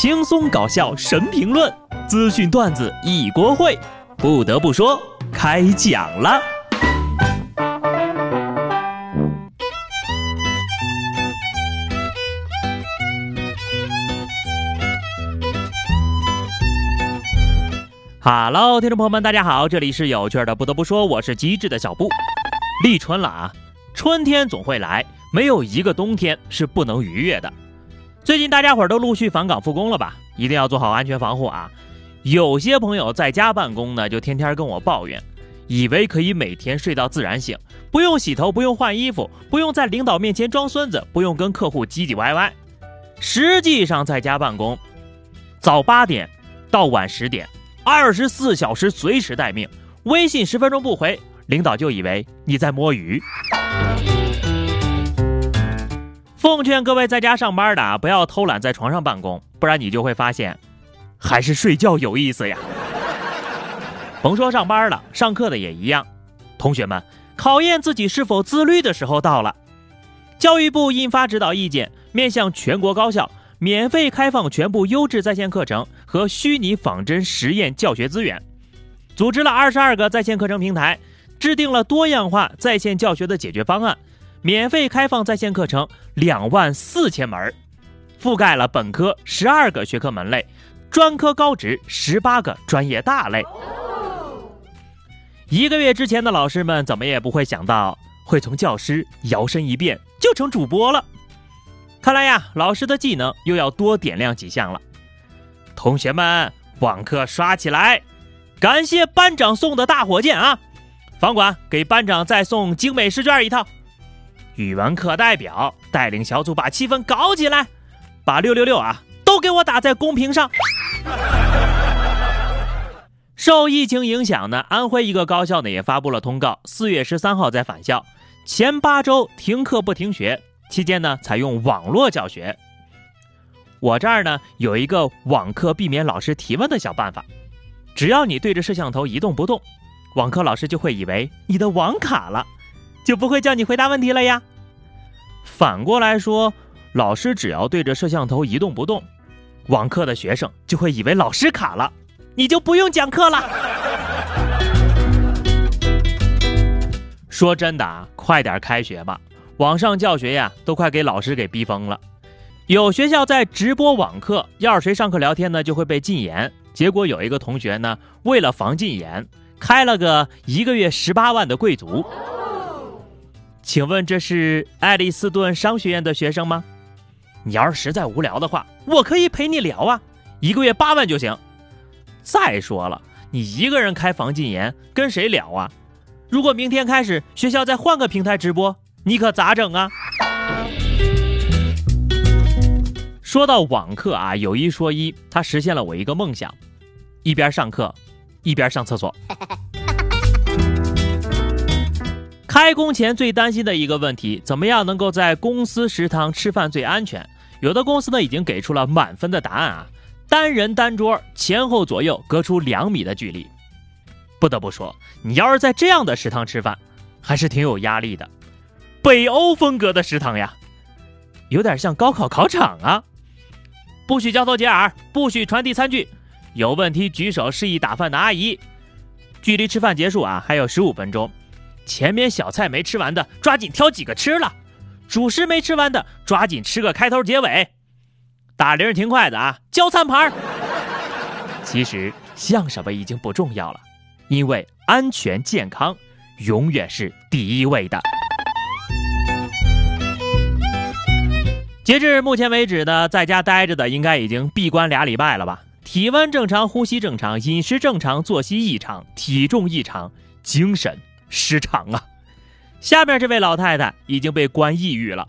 轻松搞笑神评论，资讯段子一锅烩。不得不说，开讲了。Hello，听众朋友们，大家好，这里是有趣的。不得不说，我是机智的小布。立春了啊，春天总会来，没有一个冬天是不能逾越的。最近大家伙儿都陆续返岗复工了吧？一定要做好安全防护啊！有些朋友在家办公呢，就天天跟我抱怨，以为可以每天睡到自然醒，不用洗头，不用换衣服，不用在领导面前装孙子，不用跟客户唧唧歪歪。实际上在家办公，早八点到晚十点，二十四小时随时待命，微信十分钟不回，领导就以为你在摸鱼。奉劝各位在家上班的啊，不要偷懒在床上办公，不然你就会发现，还是睡觉有意思呀。甭说上班了，上课的也一样。同学们，考验自己是否自律的时候到了。教育部印发指导意见，面向全国高校免费开放全部优质在线课程和虚拟仿真实验教学资源，组织了二十二个在线课程平台，制定了多样化在线教学的解决方案。免费开放在线课程两万四千门，覆盖了本科十二个学科门类，专科高职十八个专业大类。一个月之前的老师们怎么也不会想到，会从教师摇身一变就成主播了。看来呀，老师的技能又要多点亮几项了。同学们，网课刷起来！感谢班长送的大火箭啊！房管给班长再送精美试卷一套。语文课代表带领小组把气氛搞起来，把六六六啊都给我打在公屏上。受疫情影响呢，安徽一个高校呢也发布了通告，四月十三号再返校，前八周停课不停学，期间呢采用网络教学。我这儿呢有一个网课避免老师提问的小办法，只要你对着摄像头一动不动，网课老师就会以为你的网卡了。就不会叫你回答问题了呀。反过来说，老师只要对着摄像头一动不动，网课的学生就会以为老师卡了，你就不用讲课了。说真的啊，快点开学吧，网上教学呀都快给老师给逼疯了。有学校在直播网课，要是谁上课聊天呢，就会被禁言。结果有一个同学呢，为了防禁言，开了个一个月十八万的贵族。请问这是爱丽斯顿商学院的学生吗？你要是实在无聊的话，我可以陪你聊啊，一个月八万就行。再说了，你一个人开房禁言，跟谁聊啊？如果明天开始学校再换个平台直播，你可咋整啊？说到网课啊，有一说一，它实现了我一个梦想，一边上课，一边上厕所。开工前最担心的一个问题，怎么样能够在公司食堂吃饭最安全？有的公司呢已经给出了满分的答案啊，单人单桌，前后左右隔出两米的距离。不得不说，你要是在这样的食堂吃饭，还是挺有压力的。北欧风格的食堂呀，有点像高考考场啊。不许交头接耳，不许传递餐具，有问题举手示意打饭的阿姨。距离吃饭结束啊，还有十五分钟。前面小菜没吃完的，抓紧挑几个吃了；主食没吃完的，抓紧吃个开头结尾。打铃挺快的啊，交餐盘。其实像什么已经不重要了，因为安全健康永远是第一位的。截至目前为止呢，在家待着的应该已经闭关俩礼拜了吧？体温正常，呼吸正常，饮食正常，作息异常，体重异常，精神。失常啊！下面这位老太太已经被关抑郁了。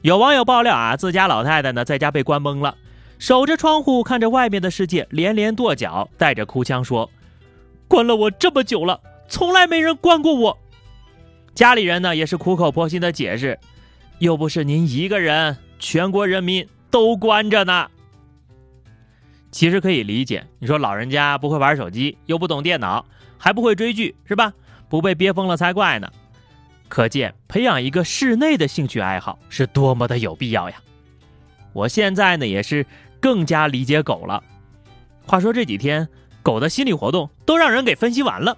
有网友爆料啊，自家老太太呢在家被关懵了，守着窗户看着外面的世界，连连跺脚，带着哭腔说：“关了我这么久了，从来没人关过我。”家里人呢也是苦口婆心的解释：“又不是您一个人，全国人民都关着呢。”其实可以理解，你说老人家不会玩手机，又不懂电脑，还不会追剧，是吧？不被憋疯了才怪呢！可见培养一个室内的兴趣爱好是多么的有必要呀！我现在呢也是更加理解狗了。话说这几天狗的心理活动都让人给分析完了。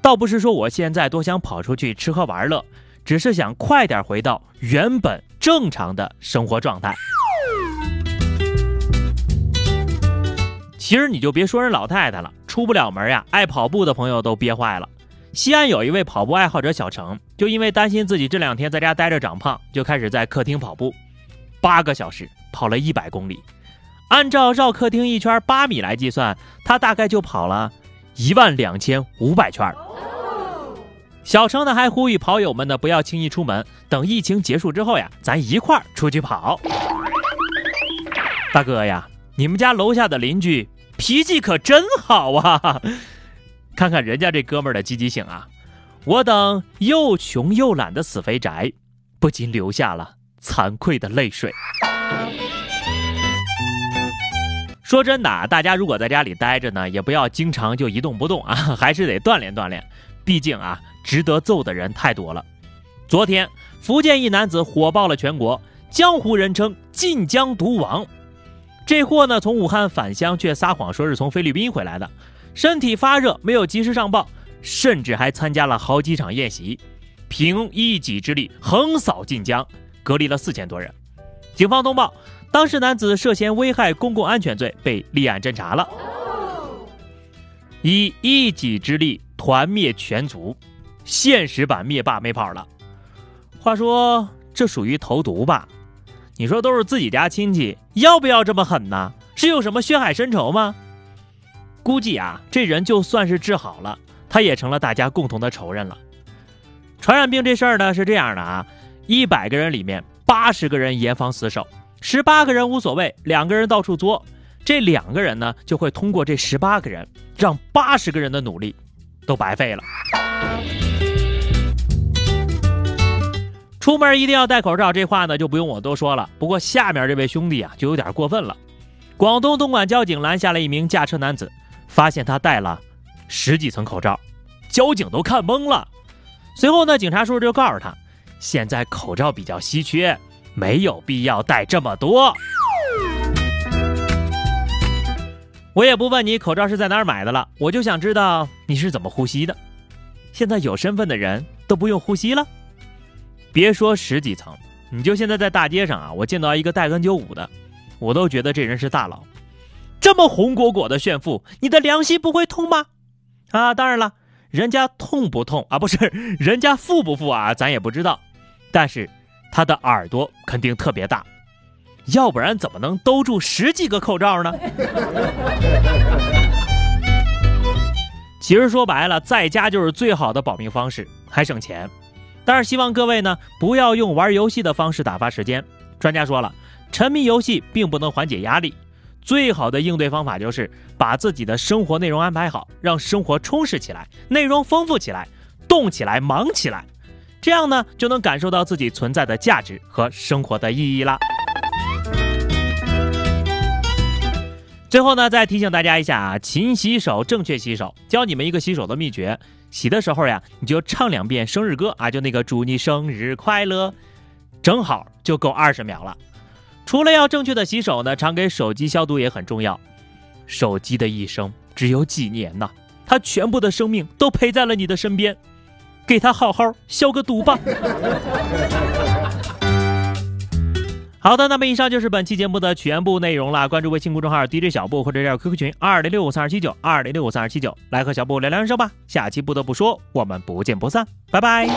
倒不是说我现在多想跑出去吃喝玩乐，只是想快点回到原本正常的生活状态。其实你就别说人老太太了，出不了门呀，爱跑步的朋友都憋坏了。西安有一位跑步爱好者小程，就因为担心自己这两天在家待着长胖，就开始在客厅跑步，八个小时跑了一百公里。按照绕客厅一圈八米来计算，他大概就跑了一万两千五百圈。小程呢还呼吁跑友们呢不要轻易出门，等疫情结束之后呀，咱一块儿出去跑。大哥呀，你们家楼下的邻居。脾气可真好啊！看看人家这哥们儿的积极性啊！我等又穷又懒的死肥宅，不禁流下了惭愧的泪水。说真的啊，大家如果在家里待着呢，也不要经常就一动不动啊，还是得锻炼锻炼。毕竟啊，值得揍的人太多了。昨天，福建一男子火爆了全国，江湖人称“晋江毒王”。这货呢，从武汉返乡，却撒谎说是从菲律宾回来的，身体发热，没有及时上报，甚至还参加了好几场宴席，凭一己之力横扫晋江，隔离了四千多人。警方通报，当事男子涉嫌危害公共安全罪被立案侦查了。以一己之力团灭全族，现实版灭霸没跑了。话说，这属于投毒吧？你说都是自己家亲戚，要不要这么狠呢？是有什么血海深仇吗？估计啊，这人就算是治好了，他也成了大家共同的仇人了。传染病这事儿呢是这样的啊，一百个人里面八十个人严防死守，十八个人无所谓，两个人到处作，这两个人呢就会通过这十八个人，让八十个人的努力都白费了。出门一定要戴口罩，这话呢就不用我多说了。不过下面这位兄弟啊就有点过分了。广东东莞交警拦下了一名驾车男子，发现他戴了十几层口罩，交警都看懵了。随后呢，警察叔叔就告诉他，现在口罩比较稀缺，没有必要戴这么多。我也不问你口罩是在哪儿买的了，我就想知道你是怎么呼吸的。现在有身份的人都不用呼吸了。别说十几层，你就现在在大街上啊，我见到一个戴 N95 的，我都觉得这人是大佬。这么红果果的炫富，你的良心不会痛吗？啊，当然了，人家痛不痛啊？不是，人家富不富啊？咱也不知道。但是他的耳朵肯定特别大，要不然怎么能兜住十几个口罩呢？其实说白了，在家就是最好的保命方式，还省钱。但是希望各位呢不要用玩游戏的方式打发时间。专家说了，沉迷游戏并不能缓解压力，最好的应对方法就是把自己的生活内容安排好，让生活充实起来，内容丰富起来，动起来，忙起来，这样呢就能感受到自己存在的价值和生活的意义啦。最后呢，再提醒大家一下啊，勤洗手，正确洗手，教你们一个洗手的秘诀。洗的时候呀，你就唱两遍生日歌啊，就那个祝你生日快乐，正好就够二十秒了。除了要正确的洗手呢，常给手机消毒也很重要。手机的一生只有几年呐，它全部的生命都陪在了你的身边，给它好好消个毒吧。好的，那么以上就是本期节目的全部内容了。关注微信公众号 DJ 小布或者叫 QQ 群二零六五三二七九二零六五三二七九，来和小布聊聊人生吧。下期不得不说，我们不见不散，拜拜。